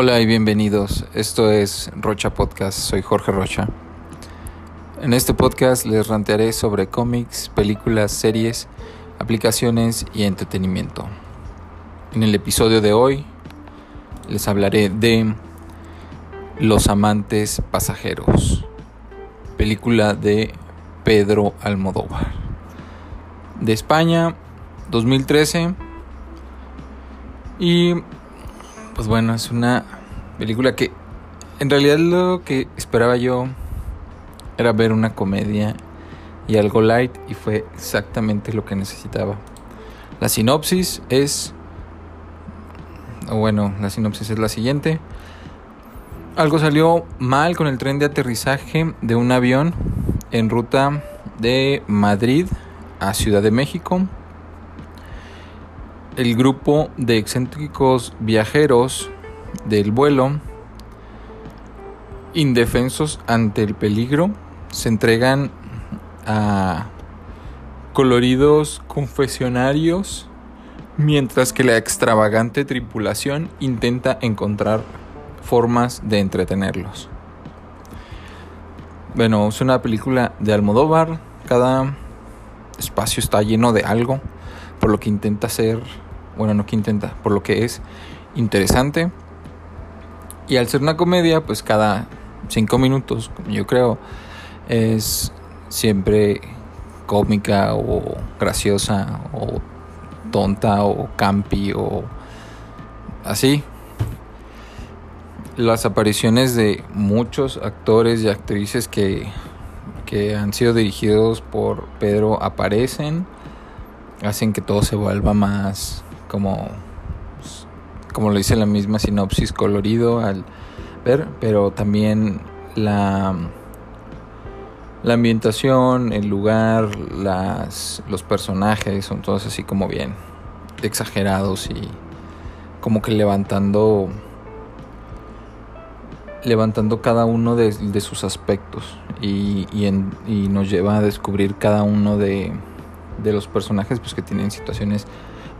Hola y bienvenidos. Esto es Rocha Podcast. Soy Jorge Rocha. En este podcast les rantearé sobre cómics, películas, series, aplicaciones y entretenimiento. En el episodio de hoy les hablaré de Los amantes pasajeros, película de Pedro Almodóvar. De España, 2013. Y pues bueno, es una película que en realidad lo que esperaba yo era ver una comedia y algo light y fue exactamente lo que necesitaba. La sinopsis es, o bueno, la sinopsis es la siguiente. Algo salió mal con el tren de aterrizaje de un avión en ruta de Madrid a Ciudad de México el grupo de excéntricos viajeros del vuelo, indefensos ante el peligro, se entregan a coloridos confesionarios, mientras que la extravagante tripulación intenta encontrar formas de entretenerlos. Bueno, es una película de Almodóvar, cada espacio está lleno de algo, por lo que intenta ser bueno, no que intenta, por lo que es interesante. Y al ser una comedia, pues cada cinco minutos, yo creo, es siempre cómica o graciosa o tonta o campi o así. Las apariciones de muchos actores y actrices que, que han sido dirigidos por Pedro aparecen, hacen que todo se vuelva más como, como lo dice la misma sinopsis, colorido al ver, pero también la, la ambientación, el lugar, las, los personajes son todos así como bien exagerados y como que levantando levantando cada uno de, sus aspectos y, y, nos lleva a descubrir cada uno de, de los personajes pues que tienen situaciones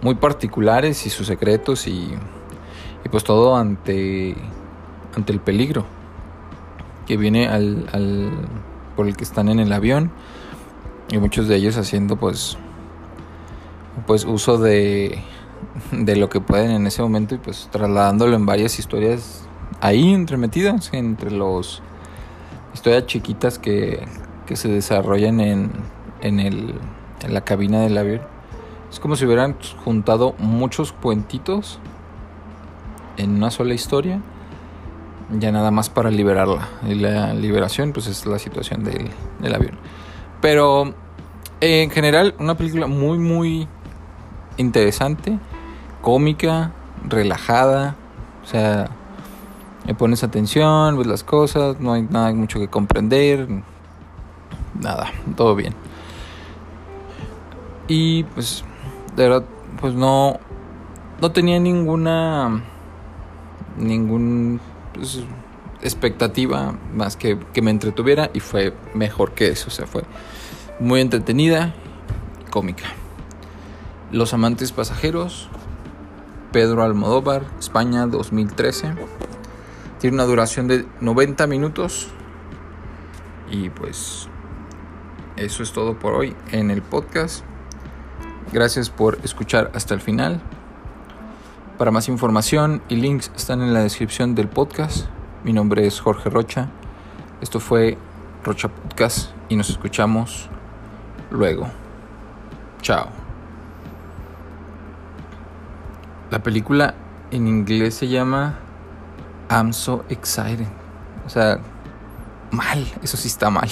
muy particulares y sus secretos y, y pues todo ante, ante el peligro que viene al, al, por el que están en el avión. Y muchos de ellos haciendo pues pues uso de, de lo que pueden en ese momento y pues trasladándolo en varias historias ahí entremetidas entre los historias chiquitas que, que se desarrollan en, en, el, en la cabina del avión es como si hubieran juntado muchos cuentitos en una sola historia, ya nada más para liberarla. Y la liberación, pues es la situación del, avión. Pero en general, una película muy, muy interesante, cómica, relajada. O sea, me pones atención, ves las cosas, no hay nada mucho que comprender. Nada, todo bien. Y pues de verdad, pues no, no tenía ninguna, ningún pues, expectativa más que que me entretuviera y fue mejor que eso, o sea, fue muy entretenida, cómica. Los amantes pasajeros, Pedro Almodóvar, España 2013. Tiene una duración de 90 minutos. Y pues eso es todo por hoy en el podcast. Gracias por escuchar hasta el final. Para más información y links están en la descripción del podcast. Mi nombre es Jorge Rocha. Esto fue Rocha Podcast y nos escuchamos luego. Chao. La película en inglés se llama I'm so excited. O sea, mal, eso sí está mal.